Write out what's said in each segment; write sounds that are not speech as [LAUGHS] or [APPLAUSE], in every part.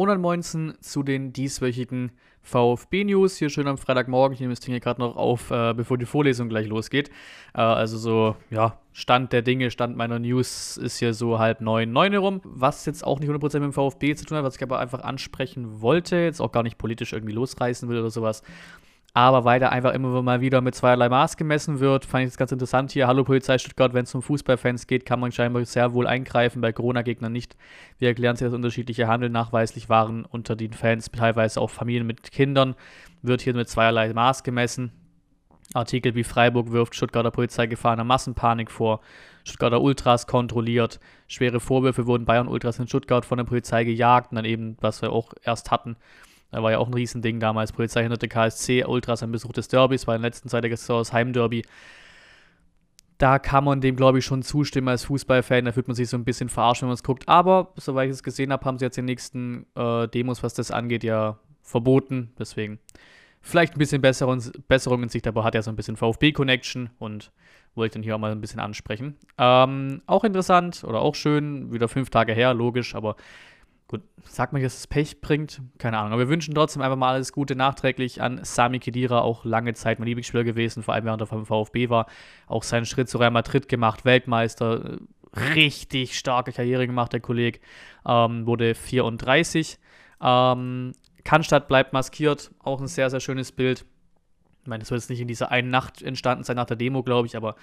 und dann moinsen zu den dieswöchigen VfB-News. Hier schön am Freitagmorgen. Ich nehme das Ding hier gerade noch auf, äh, bevor die Vorlesung gleich losgeht. Äh, also so, ja, Stand der Dinge, Stand meiner News ist hier so halb neun, neun herum. Was jetzt auch nicht 100% mit dem VfB zu tun hat, was ich aber einfach ansprechen wollte, jetzt auch gar nicht politisch irgendwie losreißen will oder sowas, aber weil da einfach immer mal wieder mit zweierlei Maß gemessen wird, fand ich das ganz interessant hier. Hallo Polizei Stuttgart, wenn es um Fußballfans geht, kann man scheinbar sehr wohl eingreifen, bei Corona-Gegnern nicht. Wir erklären sich, dass unterschiedliche Handel nachweislich waren unter den Fans, teilweise auch Familien mit Kindern, wird hier mit zweierlei Maß gemessen. Artikel wie Freiburg wirft Stuttgarter Polizei Gefahr einer Massenpanik vor. Stuttgarter Ultras kontrolliert. Schwere Vorwürfe wurden Bayern Ultras in Stuttgart von der Polizei gejagt und dann eben, was wir auch erst hatten, da war ja auch ein Riesending damals. Polizei hinderte KSC, Ultras am Besuch des Derbys, war in der letzten Zeit das Heimderby. Da kann man dem, glaube ich, schon zustimmen als Fußballfan. Da fühlt man sich so ein bisschen verarscht, wenn man es guckt. Aber, soweit ich es gesehen habe, haben sie jetzt die nächsten äh, Demos, was das angeht, ja verboten. Deswegen vielleicht ein bisschen Besserung, Besserung in Sicht, aber hat ja so ein bisschen VfB-Connection und wollte dann hier auch mal ein bisschen ansprechen. Ähm, auch interessant oder auch schön, wieder fünf Tage her, logisch, aber Gut, sagt man, dass es Pech bringt? Keine Ahnung. Aber wir wünschen trotzdem einfach mal alles Gute nachträglich an Sami Khedira, auch lange Zeit mein Lieblingsspieler gewesen, vor allem während er vom VfB war. Auch seinen Schritt zu Real Madrid gemacht, Weltmeister, richtig starke Karriere gemacht, der Kollege. Ähm, wurde 34. Ähm, Cannstatt bleibt maskiert, auch ein sehr, sehr schönes Bild. Meine, das soll jetzt nicht in dieser einen Nacht entstanden sein nach der Demo, glaube ich, aber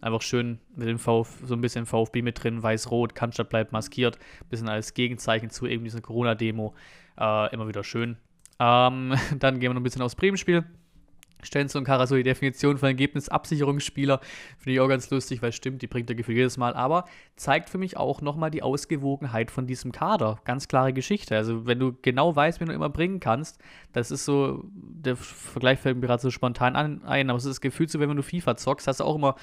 einfach schön mit dem VfB, so ein bisschen VfB mit drin, weiß-rot, Cannstatt bleibt maskiert, bisschen als Gegenzeichen zu eben dieser Corona-Demo. Äh, immer wieder schön. Ähm, [LAUGHS] dann gehen wir noch ein bisschen aufs Bremen-Spiel. Stenzel und Kara so die Definition von Ergebnisabsicherungsspieler. Finde ich auch ganz lustig, weil stimmt, die bringt er gefühlt jedes Mal. Aber zeigt für mich auch nochmal die Ausgewogenheit von diesem Kader. Ganz klare Geschichte. Also, wenn du genau weißt, wen du immer bringen kannst, das ist so, der Vergleich fällt mir gerade so spontan an, ein, aber es ist das Gefühl so, wenn du FIFA zockst, hast du auch immer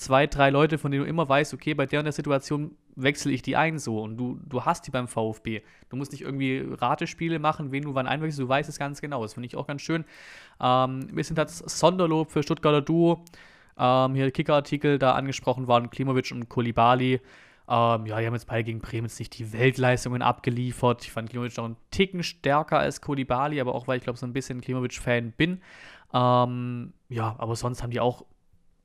zwei, drei Leute, von denen du immer weißt, okay, bei der und der Situation wechsle ich die ein so und du, du hast die beim VfB. Du musst nicht irgendwie Ratespiele machen, wen du wann einwechselst, du weißt es ganz genau. Das finde ich auch ganz schön. Ähm, ein bisschen das Sonderlob für Stuttgarter Duo. Ähm, hier Kicker-Artikel da angesprochen waren, Klimovic und Kolibali. Ähm, ja, die haben jetzt beide gegen Bremen jetzt nicht die Weltleistungen abgeliefert. Ich fand Klimovic noch einen Ticken stärker als Kolibali, aber auch weil ich glaube, so ein bisschen Klimovic-Fan bin. Ähm, ja, aber sonst haben die auch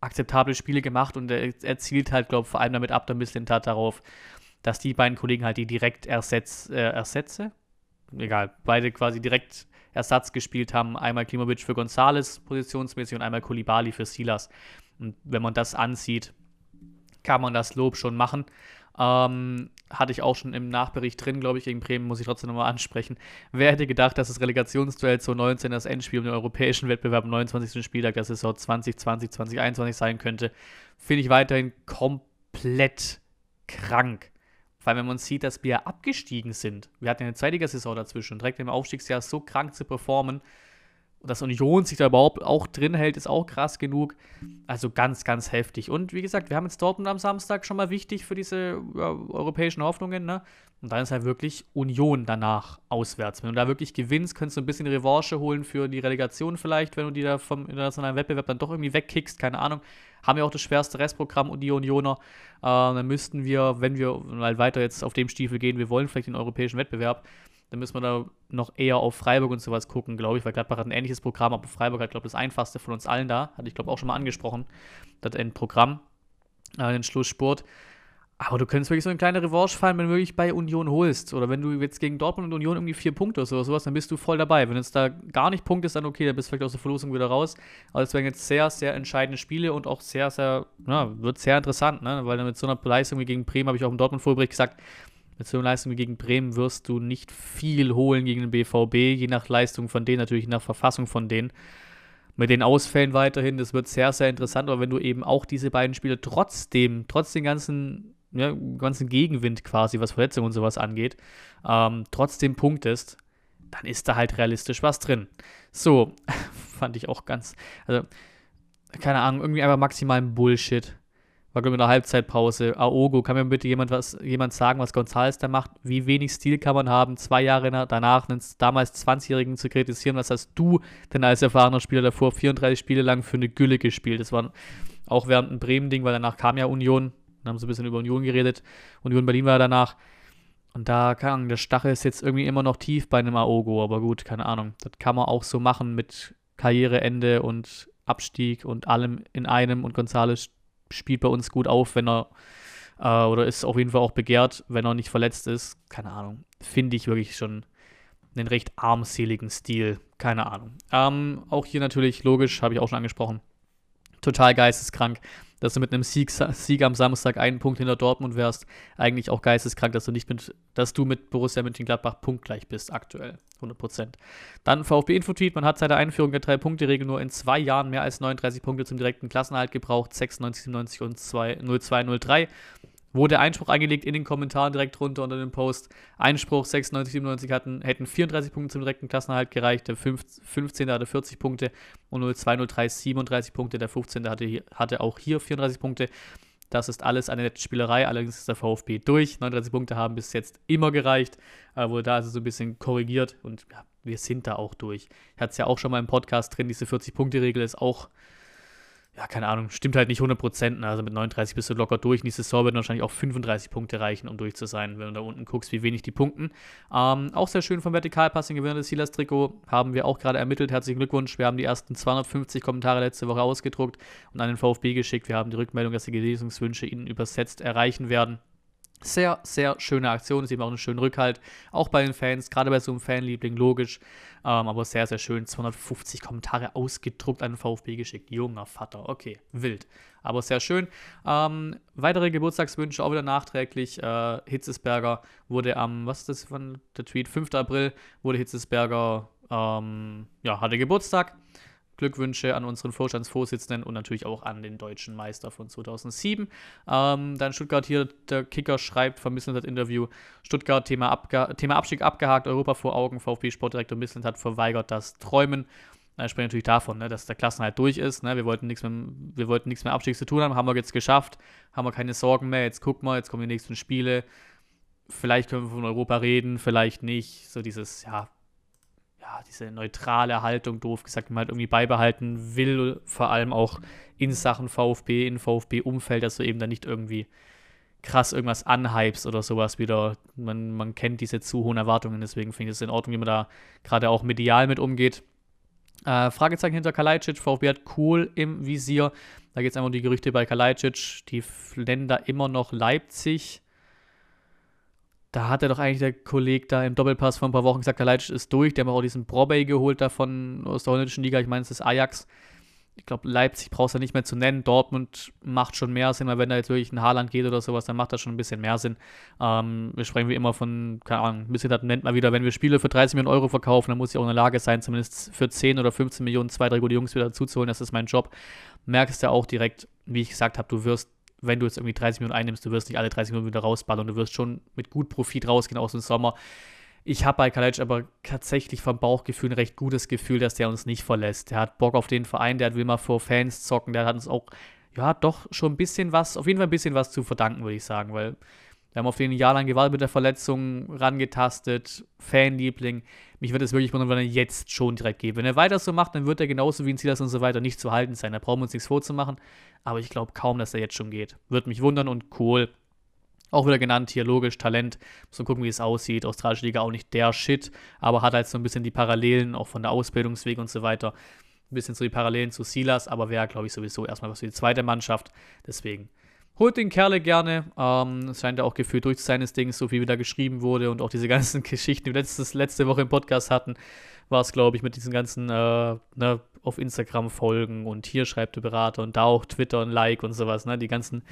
akzeptable Spiele gemacht und er, er zielt halt, glaube ich, vor allem damit ab, der Misslintat darauf, dass die beiden Kollegen halt die direkt ersetz, äh, ersetze, egal, beide quasi direkt Ersatz gespielt haben. Einmal Klimovic für Gonzales positionsmäßig und einmal Kulibali für Silas. Und wenn man das ansieht, kann man das Lob schon machen. Ähm, hatte ich auch schon im Nachbericht drin, glaube ich, gegen Bremen, muss ich trotzdem nochmal ansprechen. Wer hätte gedacht, dass das Relegationsduell zu 19 das Endspiel um den europäischen Wettbewerb am 29. Spieltag der Saison 2020, 2021 sein könnte, finde ich weiterhin komplett krank. Vor allem, wenn man sieht, dass wir abgestiegen sind. Wir hatten eine Zweitliga-Saison dazwischen. Direkt im Aufstiegsjahr so krank zu performen, dass Union sich da überhaupt auch drin hält, ist auch krass genug. Also ganz, ganz heftig. Und wie gesagt, wir haben jetzt Dortmund am Samstag schon mal wichtig für diese ja, europäischen Hoffnungen. Ne? Und dann ist halt wirklich Union danach auswärts. Wenn du da wirklich gewinnst, könntest du ein bisschen Revanche holen für die Relegation vielleicht, wenn du die da vom internationalen Wettbewerb dann doch irgendwie wegkickst. Keine Ahnung. Haben ja auch das schwerste Restprogramm und die Unioner. Äh, dann müssten wir, wenn wir mal weiter jetzt auf dem Stiefel gehen, wir wollen vielleicht den europäischen Wettbewerb, dann müssen wir da noch eher auf Freiburg und sowas gucken, glaube ich, weil Gladbach hat ein ähnliches Programm, aber Freiburg hat, glaube ich, das einfachste von uns allen da. Hatte ich, glaube auch schon mal angesprochen, das Endprogramm, äh, den Schlusssport. Aber du könntest wirklich so eine kleine Revanche fallen, wenn du wirklich bei Union holst. Oder wenn du jetzt gegen Dortmund und Union irgendwie vier Punkte oder sowas, dann bist du voll dabei. Wenn jetzt da gar nicht punktest, dann okay, dann bist du vielleicht aus der Verlosung wieder raus. Aber es wären jetzt sehr, sehr entscheidende Spiele und auch sehr, sehr, ja, wird sehr interessant, ne? Weil dann mit so einer Leistung wie gegen Bremen, habe ich auch im Dortmund-Vorbericht gesagt, mit so einer Leistung gegen Bremen wirst du nicht viel holen gegen den BVB, je nach Leistung von denen, natürlich nach Verfassung von denen. Mit den Ausfällen weiterhin, das wird sehr, sehr interessant, aber wenn du eben auch diese beiden Spiele trotzdem, trotz den ganzen, ja, ganzen Gegenwind quasi, was Verletzungen und sowas angeht, ähm, trotzdem punktest, dann ist da halt realistisch was drin. So, [LAUGHS] fand ich auch ganz, also, keine Ahnung, irgendwie einfach maximalen Bullshit war glaube ich in der Halbzeitpause. Aogo, kann mir bitte jemand was jemand sagen, was González da macht? Wie wenig Stil kann man haben, zwei Jahre danach einen damals 20-Jährigen zu kritisieren? Was hast du denn als erfahrener Spieler davor 34 Spiele lang für eine Gülle gespielt? Das war auch während ein Bremen-Ding, weil danach kam ja Union. Dann haben sie ein bisschen über Union geredet. Union Berlin war danach. Und da, keine Ahnung, der Stachel ist jetzt irgendwie immer noch tief bei einem Aogo, aber gut, keine Ahnung. Das kann man auch so machen mit Karriereende und Abstieg und allem in einem. Und Gonzales spielt bei uns gut auf, wenn er, äh, oder ist auf jeden Fall auch begehrt, wenn er nicht verletzt ist. Keine Ahnung. Finde ich wirklich schon einen recht armseligen Stil. Keine Ahnung. Ähm, auch hier natürlich logisch, habe ich auch schon angesprochen. Total geisteskrank dass du mit einem Sieg, Sieg am Samstag einen Punkt hinter Dortmund wärst, eigentlich auch geisteskrank, dass du nicht mit, dass du mit Borussia Mönchengladbach punktgleich bist, aktuell. 100%. Dann VfB-Infotweet, man hat seit der Einführung der Drei-Punkte-Regel nur in zwei Jahren mehr als 39 Punkte zum direkten Klassenhalt gebraucht, 96, 97 und 2, 02, 03 wurde Einspruch eingelegt in den Kommentaren direkt drunter unter dem Post. Einspruch 96, 97 hatten, hätten 34 Punkte zum direkten Klassenerhalt gereicht. Der 15. hatte 40 Punkte und 0203 37 Punkte. Der 15. hatte, hatte auch hier 34 Punkte. Das ist alles eine nette Spielerei, allerdings ist der VfB durch. 39 Punkte haben bis jetzt immer gereicht. Äh, wurde da also so ein bisschen korrigiert und ja, wir sind da auch durch. Ich hatte es ja auch schon mal im Podcast drin, diese 40-Punkte-Regel ist auch ja, keine Ahnung, stimmt halt nicht 100%. Ne? Also mit 39 bist du locker durch. Die Saison wird wahrscheinlich auch 35 Punkte reichen, um durch zu sein, wenn du da unten guckst, wie wenig die punkten. Ähm, auch sehr schön vom Vertikalpassing Gewinner des Silas Trikot haben wir auch gerade ermittelt. Herzlichen Glückwunsch. Wir haben die ersten 250 Kommentare letzte Woche ausgedruckt und an den VfB geschickt. Wir haben die Rückmeldung, dass die Genesungswünsche ihnen übersetzt erreichen werden. Sehr, sehr schöne Aktion, ist eben auch ein schöner Rückhalt, auch bei den Fans, gerade bei so einem Fanliebling, logisch, ähm, aber sehr, sehr schön. 250 Kommentare ausgedruckt an den VfB geschickt. Junger Vater, okay, wild, aber sehr schön. Ähm, weitere Geburtstagswünsche auch wieder nachträglich. Äh, Hitzesberger wurde am, was ist das von der Tweet, 5. April wurde Hitzesberger, ähm, ja, hatte Geburtstag. Glückwünsche an unseren Vorstandsvorsitzenden und natürlich auch an den deutschen Meister von 2007. Ähm, dann Stuttgart hier, der Kicker schreibt, vermisselnd das Interview, Stuttgart Thema, Abge Thema Abstieg abgehakt, Europa vor Augen, VfB Sportdirektor Misselnd hat verweigert das Träumen. Ich spreche natürlich davon, ne, dass der Klassenhalt durch ist. Ne? Wir wollten nichts mehr, mehr Abstieg zu tun haben, haben wir jetzt geschafft, haben wir keine Sorgen mehr. Jetzt gucken wir, jetzt kommen die nächsten Spiele. Vielleicht können wir von Europa reden, vielleicht nicht. So dieses, ja, ja, diese neutrale Haltung, doof gesagt, man halt irgendwie beibehalten will, vor allem auch in Sachen VfB, in VfB-Umfeld, dass du eben dann nicht irgendwie krass irgendwas anhypst oder sowas wieder. Man, man kennt diese zu hohen Erwartungen, deswegen finde ich es in Ordnung, wie man da gerade auch medial mit umgeht. Äh, Fragezeichen hinter Kalajdzic, VfB hat cool im Visier. Da geht es einfach um die Gerüchte bei Kalajdzic, die Länder immer noch Leipzig da hat er doch eigentlich der Kollege da im Doppelpass vor ein paar Wochen gesagt, Leitsch ist durch. Der hat auch diesen Brobey geholt davon aus der holländischen Liga. Ich meine, es ist Ajax. Ich glaube, Leipzig brauchst du nicht mehr zu nennen. Dortmund macht schon mehr Sinn, weil wenn da jetzt wirklich ein Haaland geht oder sowas, dann macht das schon ein bisschen mehr Sinn. Ähm, wir sprechen wie immer von, keine Ahnung, ein bisschen das nennt man wieder, wenn wir Spiele für 30 Millionen Euro verkaufen, dann muss ich auch in der Lage sein, zumindest für 10 oder 15 Millionen zwei, drei gute Jungs wieder dazuzuholen. Das ist mein Job. Merkst du auch direkt, wie ich gesagt habe, du wirst wenn du jetzt irgendwie 30 Minuten einnimmst, du wirst nicht alle 30 Minuten wieder rausballern, du wirst schon mit gut Profit rausgehen aus dem Sommer. Ich habe bei Kalec aber tatsächlich vom Bauchgefühl ein recht gutes Gefühl, dass der uns nicht verlässt. Der hat Bock auf den Verein, der will mal vor Fans zocken, der hat uns auch, ja, doch schon ein bisschen was, auf jeden Fall ein bisschen was zu verdanken, würde ich sagen, weil wir haben auf den Jahr lang Gewalt mit der Verletzung rangetastet, Fanliebling. Mich würde es wirklich wundern, wenn er jetzt schon direkt geht. Wenn er weiter so macht, dann wird er genauso wie ein Silas und so weiter nicht zu halten sein. Da brauchen wir uns nichts vorzumachen. Aber ich glaube kaum, dass er jetzt schon geht. Würde mich wundern und cool. Auch wieder genannt hier, logisch, Talent. Muss man gucken, wie es aussieht. Australische Liga auch nicht der Shit, aber hat halt so ein bisschen die Parallelen, auch von der Ausbildungsweg und so weiter. Ein bisschen so die Parallelen zu Silas, aber wäre, glaube ich, sowieso erstmal was für die zweite Mannschaft. Deswegen Holt den Kerle gerne. Ähm, es scheint ja auch gefühlt durch seines Dings, so wie da geschrieben wurde und auch diese ganzen [LAUGHS] Geschichten, die wir letztes, letzte Woche im Podcast hatten, war es, glaube ich, mit diesen ganzen äh, ne, auf Instagram folgen und hier schreibt der Berater und da auch Twitter und Like und sowas, ne? Die ganzen,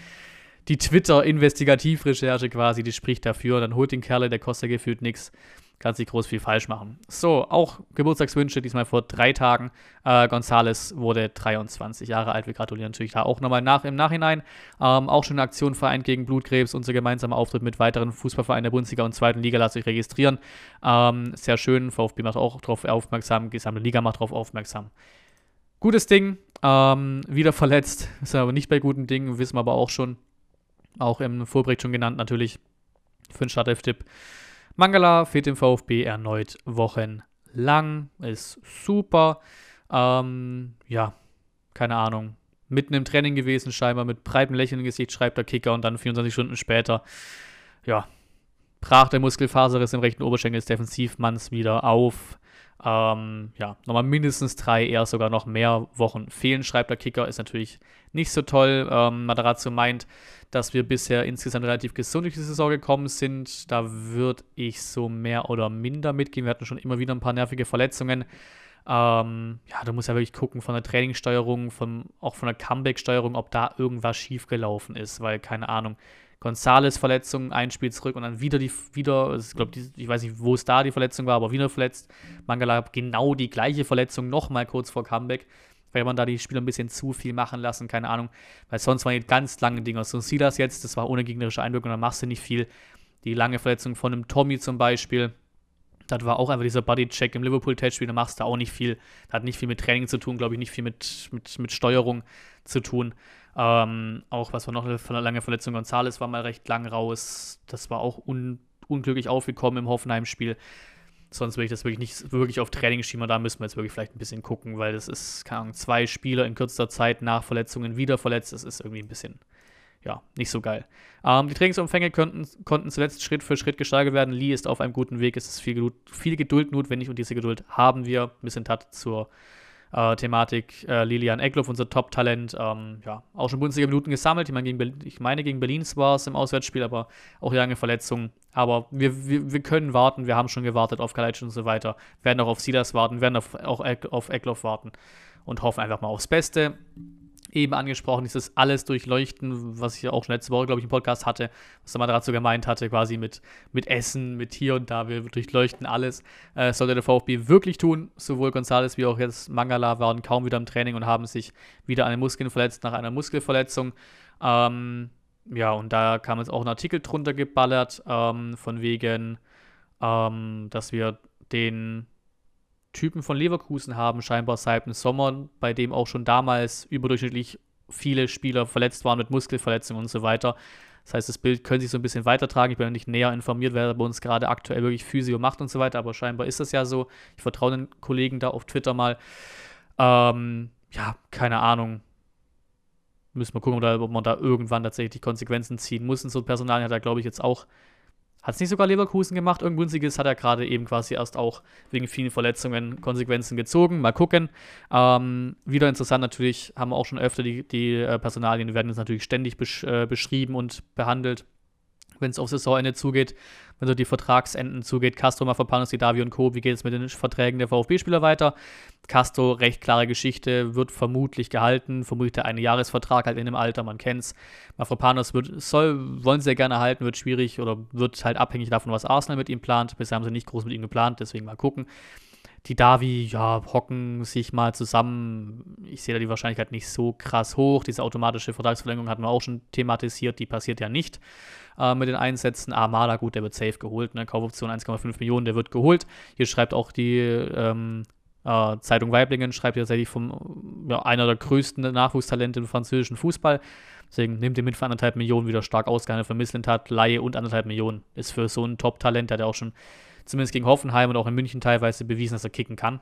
die Twitter-Investigativrecherche quasi, die spricht dafür. Dann holt den Kerle, der kostet gefühlt nichts kannst nicht groß viel falsch machen. So, auch Geburtstagswünsche, diesmal vor drei Tagen. Äh, Gonzales wurde 23 Jahre alt. Wir gratulieren natürlich da auch nochmal nach, im Nachhinein. Ähm, auch schon eine Aktion Verein gegen Blutkrebs. Unser gemeinsamer Auftritt mit weiteren Fußballvereinen der Bundesliga und zweiten Liga. Lasst euch registrieren. Ähm, sehr schön. VfB macht auch darauf aufmerksam. Gesamte Liga macht darauf aufmerksam. Gutes Ding. Ähm, wieder verletzt. Ist aber nicht bei guten Dingen. Wissen wir aber auch schon. Auch im Vorbericht schon genannt natürlich. Für den Startelf-Tipp. Mangala fehlt dem VfB erneut wochenlang. Ist super. Ähm, ja, keine Ahnung. Mitten im Training gewesen, scheinbar mit breitem Lächeln im Gesicht, schreibt der Kicker und dann 24 Stunden später, ja, brach der Muskelfaserriss im rechten Oberschenkel des Defensivmanns wieder auf. Ähm, ja, nochmal mindestens drei, eher sogar noch mehr Wochen fehlen, schreibt der Kicker. Ist natürlich nicht so toll. Ähm, Matarazzo meint, dass wir bisher insgesamt relativ gesund durch die Saison gekommen sind. Da würde ich so mehr oder minder mitgehen. Wir hatten schon immer wieder ein paar nervige Verletzungen. Ähm, ja, du musst ja wirklich gucken von der Trainingssteuerung, von, auch von der Comeback-Steuerung, ob da irgendwas schiefgelaufen ist, weil, keine Ahnung, Gonzales Verletzung, ein Spiel zurück und dann wieder die, wieder, ich glaube, ich weiß nicht, wo es da die Verletzung war, aber wieder verletzt. Mangala genau die gleiche Verletzung nochmal kurz vor Comeback, weil man da die Spieler ein bisschen zu viel machen lassen, keine Ahnung, weil sonst waren die ganz lange Dinger. So Silas jetzt, das war ohne gegnerische Einwirkung, dann machst du nicht viel. Die lange Verletzung von einem Tommy zum Beispiel, das war auch einfach dieser Bodycheck im Liverpool-Testspiel, da machst du auch nicht viel. Das hat nicht viel mit Training zu tun, glaube ich, nicht viel mit, mit, mit Steuerung zu tun. Ähm, auch was war noch eine lange Verletzung, Gonzales war mal recht lang raus. Das war auch un, unglücklich aufgekommen im Hoffenheim-Spiel. Sonst würde ich das wirklich nicht wirklich auf Training schieben. Da müssen wir jetzt wirklich vielleicht ein bisschen gucken, weil das ist, keine Ahnung, zwei Spieler in kürzester Zeit nach Verletzungen wieder verletzt. Das ist irgendwie ein bisschen ja, nicht so geil. Ähm, die Trainingsumfänge könnten, konnten zuletzt Schritt für Schritt gesteigert werden. Lee ist auf einem guten Weg. Es ist viel Geduld, viel Geduld notwendig und diese Geduld haben wir. Ein bisschen Tat zur äh, Thematik. Äh, Lilian Eckloff, unser Top-Talent, ähm, ja, auch schon Bundesliga Minuten gesammelt. Ich meine, gegen ich meine, gegen Berlin war es im Auswärtsspiel, aber auch lange Verletzungen. Aber wir, wir, wir können warten. Wir haben schon gewartet auf Kalajdzic und so weiter. Werden auch auf Silas warten, werden auf, auch auf Eckloff warten und hoffen einfach mal aufs Beste eben angesprochen, dieses alles durchleuchten, was ich auch schon letzte Woche, glaube ich, im Podcast hatte, was der Matarazzo gemeint hatte, quasi mit, mit Essen, mit hier und da, wir durchleuchten alles. Äh, sollte der VfB wirklich tun, sowohl González wie auch jetzt Mangala waren kaum wieder im Training und haben sich wieder an den Muskeln verletzt nach einer Muskelverletzung. Ähm, ja, und da kam jetzt auch ein Artikel drunter geballert, ähm, von wegen, ähm, dass wir den Typen von Leverkusen haben, scheinbar seit dem Sommer, bei dem auch schon damals überdurchschnittlich viele Spieler verletzt waren mit Muskelverletzungen und so weiter. Das heißt, das Bild könnte sich so ein bisschen weitertragen. Ich bin nicht näher informiert, wer bei uns gerade aktuell wirklich Physio macht und so weiter, aber scheinbar ist das ja so. Ich vertraue den Kollegen da auf Twitter mal. Ähm, ja, keine Ahnung. Müssen wir gucken, ob man da irgendwann tatsächlich Konsequenzen ziehen muss. Und so Personal hat er, glaube ich, jetzt auch hat es nicht sogar Leverkusen gemacht? Irgend günstiges hat er gerade eben quasi erst auch wegen vielen Verletzungen Konsequenzen gezogen. Mal gucken. Ähm, wieder interessant natürlich, haben wir auch schon öfter die, die äh, Personalien, werden jetzt natürlich ständig besch äh, beschrieben und behandelt wenn es auf Saisonende zugeht, wenn so die Vertragsenden zugeht. Castro, Mafropanos, Davi und Co. Wie geht es mit den Verträgen der VfB-Spieler weiter? Castro, recht klare Geschichte, wird vermutlich gehalten. Vermutlich der eine Jahresvertrag halt in dem Alter, man kennt es. Mafropanos wird, soll, wollen sie sehr gerne halten, wird schwierig oder wird halt abhängig davon, was Arsenal mit ihm plant. Bisher haben sie nicht groß mit ihm geplant, deswegen mal gucken. Die Davi, ja, hocken sich mal zusammen. Ich sehe da die Wahrscheinlichkeit nicht so krass hoch. Diese automatische Vertragsverlängerung hatten wir auch schon thematisiert, die passiert ja nicht äh, mit den Einsätzen. Armada, gut, der wird safe geholt. Ne? Kaufoption 1,5 Millionen, der wird geholt. Hier schreibt auch die ähm, äh, Zeitung Weiblingen, schreibt tatsächlich vom ja, einer der größten Nachwuchstalente im französischen Fußball. Deswegen nimmt ihr mit für anderthalb Millionen wieder stark ausgehandelt für Misslintat. Laie und anderthalb Millionen ist für so ein Top-Talent, der hat ja auch schon zumindest gegen Hoffenheim und auch in München teilweise bewiesen, dass er kicken kann.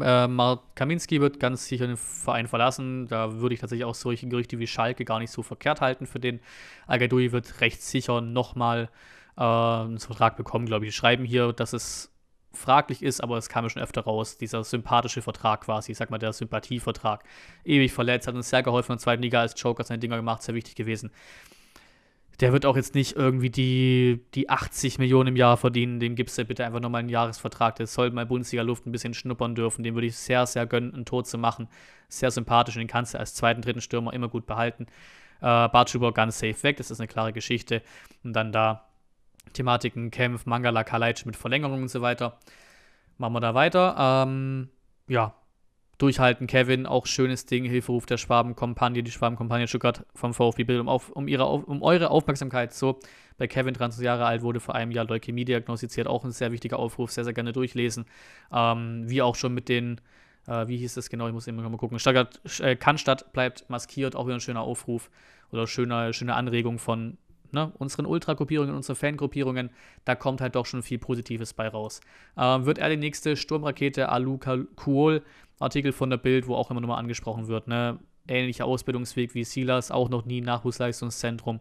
Äh, Mark Kaminski wird ganz sicher den Verein verlassen. Da würde ich tatsächlich auch solche Gerüchte wie Schalke gar nicht so verkehrt halten für den. al wird recht sicher nochmal äh, einen Vertrag bekommen, glaube ich. Die schreiben hier, dass es fraglich ist, aber es kam ja schon öfter raus, dieser sympathische Vertrag quasi, ich sag mal der Sympathievertrag. Ewig verletzt, hat uns sehr geholfen in der zweiten Liga als Joker seine Dinger gemacht, sehr wichtig gewesen der wird auch jetzt nicht irgendwie die, die 80 Millionen im Jahr verdienen. Dem gibst du bitte einfach nochmal einen Jahresvertrag. Der soll mal Bundesliga-Luft ein bisschen schnuppern dürfen. Dem würde ich sehr, sehr gönnen, ein Tor zu machen. Sehr sympathisch und den kannst du als zweiten, dritten Stürmer immer gut behalten. Äh, Bartschuber ganz safe weg, das ist eine klare Geschichte. Und dann da Thematiken, Kempf, Mangala, Kalajdzic mit Verlängerung und so weiter. Machen wir da weiter. Ähm, ja, Durchhalten, Kevin, auch schönes Ding, Hilferuf der Schwabenkompagne, die Schwabenkompagne Stuttgart vom VfB Bild, um, auf, um, ihre, um eure Aufmerksamkeit. So, bei Kevin, 23 Jahre alt, wurde vor einem Jahr Leukämie diagnostiziert, auch ein sehr wichtiger Aufruf, sehr, sehr gerne durchlesen. Ähm, wie auch schon mit den, äh, wie hieß das genau, ich muss immer mal gucken, Stuttgart, äh, Cannstatt bleibt maskiert, auch wieder ein schöner Aufruf oder schöne, schöne Anregung von ne, unseren Ultra-Gruppierungen, unseren Fangruppierungen, da kommt halt doch schon viel Positives bei raus. Ähm, wird er die nächste Sturmrakete Alu Kuol Artikel von der Bild, wo auch immer nochmal angesprochen wird. Ne? Ähnlicher Ausbildungsweg wie Silas, auch noch nie Nachwuchsleistungszentrum.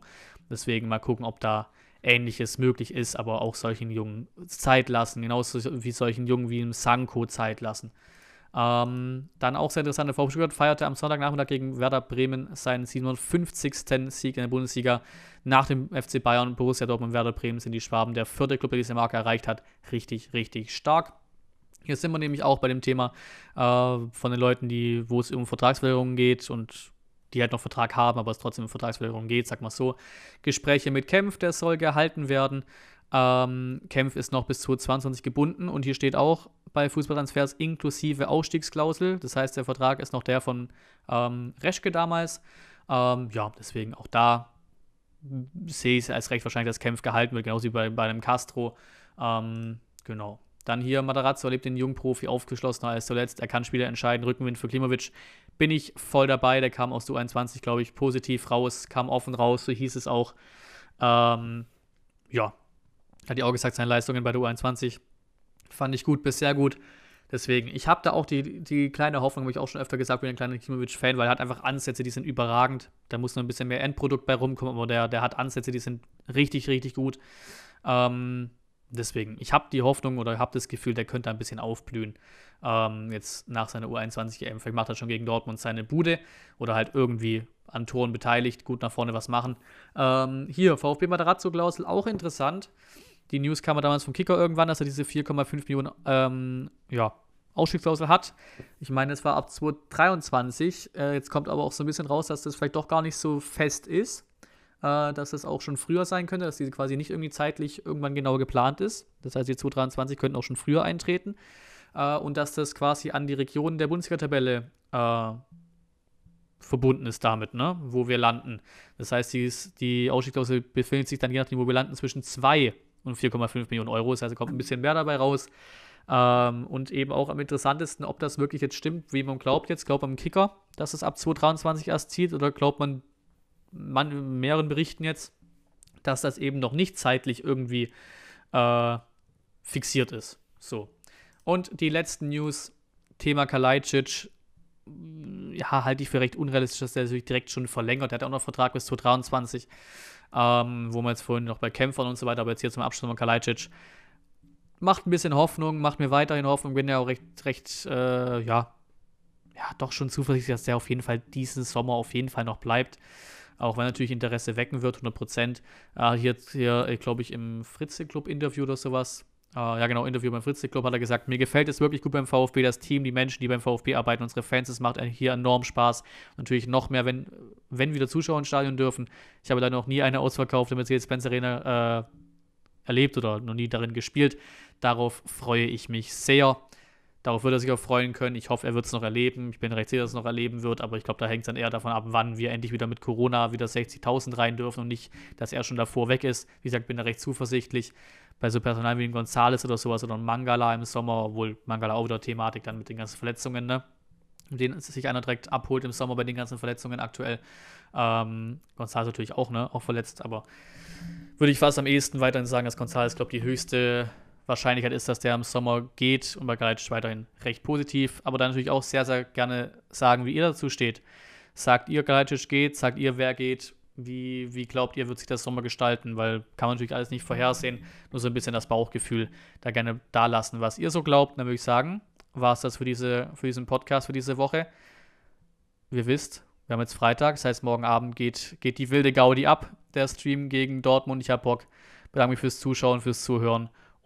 Deswegen mal gucken, ob da Ähnliches möglich ist, aber auch solchen Jungen Zeit lassen, genauso wie solchen Jungen wie im Sanko Zeit lassen. Ähm, dann auch sehr interessant, der VfB Stuttgart feierte am Sonntagnachmittag gegen Werder Bremen seinen 750. Sieg in der Bundesliga. Nach dem FC Bayern, Borussia Dortmund und Werder Bremen sind die Schwaben der vierte Club, der diese Marke erreicht hat. Richtig, richtig stark. Hier sind wir nämlich auch bei dem Thema äh, von den Leuten, die, wo es um Vertragsverlängerungen geht und die halt noch Vertrag haben, aber es trotzdem um Vertragsverlängerung geht, sag mal so. Gespräche mit Kempf, der soll gehalten werden. Ähm, Kempf ist noch bis 2022 gebunden und hier steht auch bei Fußballtransfers inklusive Ausstiegsklausel. Das heißt, der Vertrag ist noch der von ähm, Reschke damals. Ähm, ja, deswegen auch da sehe ich es als recht wahrscheinlich, dass Kempf gehalten wird, genauso wie bei, bei einem Castro. Ähm, genau. Dann hier Matarazzo erlebt den jungen Profi aufgeschlossener als zuletzt. Er kann Spieler entscheiden. Rückenwind für Klimovic. Bin ich voll dabei. Der kam aus du 21, glaube ich, positiv raus, kam offen raus, so hieß es auch. Ähm, ja, hat die auch gesagt, seine Leistungen bei der U21 fand ich gut bis sehr gut. Deswegen, ich habe da auch die, die kleine Hoffnung, habe ich auch schon öfter gesagt, bin ein kleiner Kimovic-Fan, weil er hat einfach Ansätze, die sind überragend. Da muss noch ein bisschen mehr Endprodukt bei rumkommen, aber der, der hat Ansätze, die sind richtig, richtig gut. Ähm, deswegen, ich habe die Hoffnung oder habe das Gefühl, der könnte ein bisschen aufblühen. Ähm, jetzt nach seiner U21 EM. Vielleicht macht er schon gegen Dortmund seine Bude oder halt irgendwie an Toren beteiligt, gut nach vorne was machen. Ähm, hier, VfB Matarazzo-Klausel, auch interessant. Die News kam damals vom Kicker irgendwann, dass er diese 4,5 Millionen ähm, ja, Ausstiegsklausel hat. Ich meine, es war ab 2023. Äh, jetzt kommt aber auch so ein bisschen raus, dass das vielleicht doch gar nicht so fest ist. Äh, dass es auch schon früher sein könnte, dass diese quasi nicht irgendwie zeitlich irgendwann genau geplant ist. Das heißt, die 2023 könnten auch schon früher eintreten. Äh, und dass das quasi an die Region der Bundesliga-Tabelle äh, verbunden ist damit, ne? wo wir landen. Das heißt, die, die Ausstiegsklausel befindet sich dann, je nachdem, wo wir landen, zwischen 2 und 4,5 Millionen Euro. Das heißt, kommt ein bisschen mehr dabei raus. Ähm, und eben auch am interessantesten, ob das wirklich jetzt stimmt, wie man glaubt jetzt. Glaubt man Kicker, dass es ab 2023 erst zieht oder glaubt man, man in mehreren Berichten jetzt, dass das eben noch nicht zeitlich irgendwie äh, fixiert ist. So. Und die letzten News, Thema Kalajdzic, ja, halte ich für recht unrealistisch, dass der sich direkt schon verlängert. Der hat auch noch Vertrag bis 2023 ähm, wo wir jetzt vorhin noch bei Kämpfern und so weiter, aber jetzt hier zum Abschluss von Kalajdzic. Macht ein bisschen Hoffnung, macht mir weiterhin Hoffnung, bin ja auch recht, recht, äh, ja, ja, doch schon zuversichtlich, dass der auf jeden Fall diesen Sommer auf jeden Fall noch bleibt. Auch wenn natürlich Interesse wecken wird, 100 Prozent. Äh, hier, hier glaube ich, im Fritze-Club-Interview oder sowas, Uh, ja, genau, Interview beim Fritz Club hat er gesagt, mir gefällt es wirklich gut beim VfB, das Team, die Menschen, die beim VfB arbeiten, unsere Fans, es macht hier enorm Spaß. Natürlich noch mehr, wenn, wenn wieder Zuschauer ins Stadion dürfen. Ich habe da noch nie eine ausverkaufte Mercedes-Benz Arena äh, erlebt oder noch nie darin gespielt. Darauf freue ich mich sehr. Darauf wird er sich auch freuen können. Ich hoffe, er wird es noch erleben. Ich bin recht sicher, dass er es noch erleben wird, aber ich glaube, da hängt es dann eher davon ab, wann wir endlich wieder mit Corona wieder 60.000 rein dürfen und nicht, dass er schon davor weg ist. Wie gesagt, bin da recht zuversichtlich bei so Personal wie Gonzales oder sowas oder Mangala im Sommer, obwohl Mangala auch wieder Thematik dann mit den ganzen Verletzungen, ne? Denen sich einer direkt abholt im Sommer bei den ganzen Verletzungen aktuell. Ähm, Gonzales natürlich auch, ne? Auch verletzt, aber würde ich fast am ehesten weiterhin sagen, dass Gonzales, glaube ich, die höchste Wahrscheinlichkeit ist, dass der im Sommer geht und bei Galeitsch weiterhin recht positiv. Aber dann natürlich auch sehr, sehr gerne sagen, wie ihr dazu steht. Sagt ihr, Galeitsch geht, sagt ihr, wer geht, wie, wie glaubt ihr, wird sich das Sommer gestalten? Weil kann man natürlich alles nicht vorhersehen. Nur so ein bisschen das Bauchgefühl da gerne da lassen, was ihr so glaubt. Dann würde ich sagen, war es das für, diese, für diesen Podcast für diese Woche. Ihr wisst, wir haben jetzt Freitag, das heißt, morgen Abend geht, geht die wilde Gaudi ab, der Stream gegen Dortmund. Ich habe Bock. Bedanke mich fürs Zuschauen, fürs Zuhören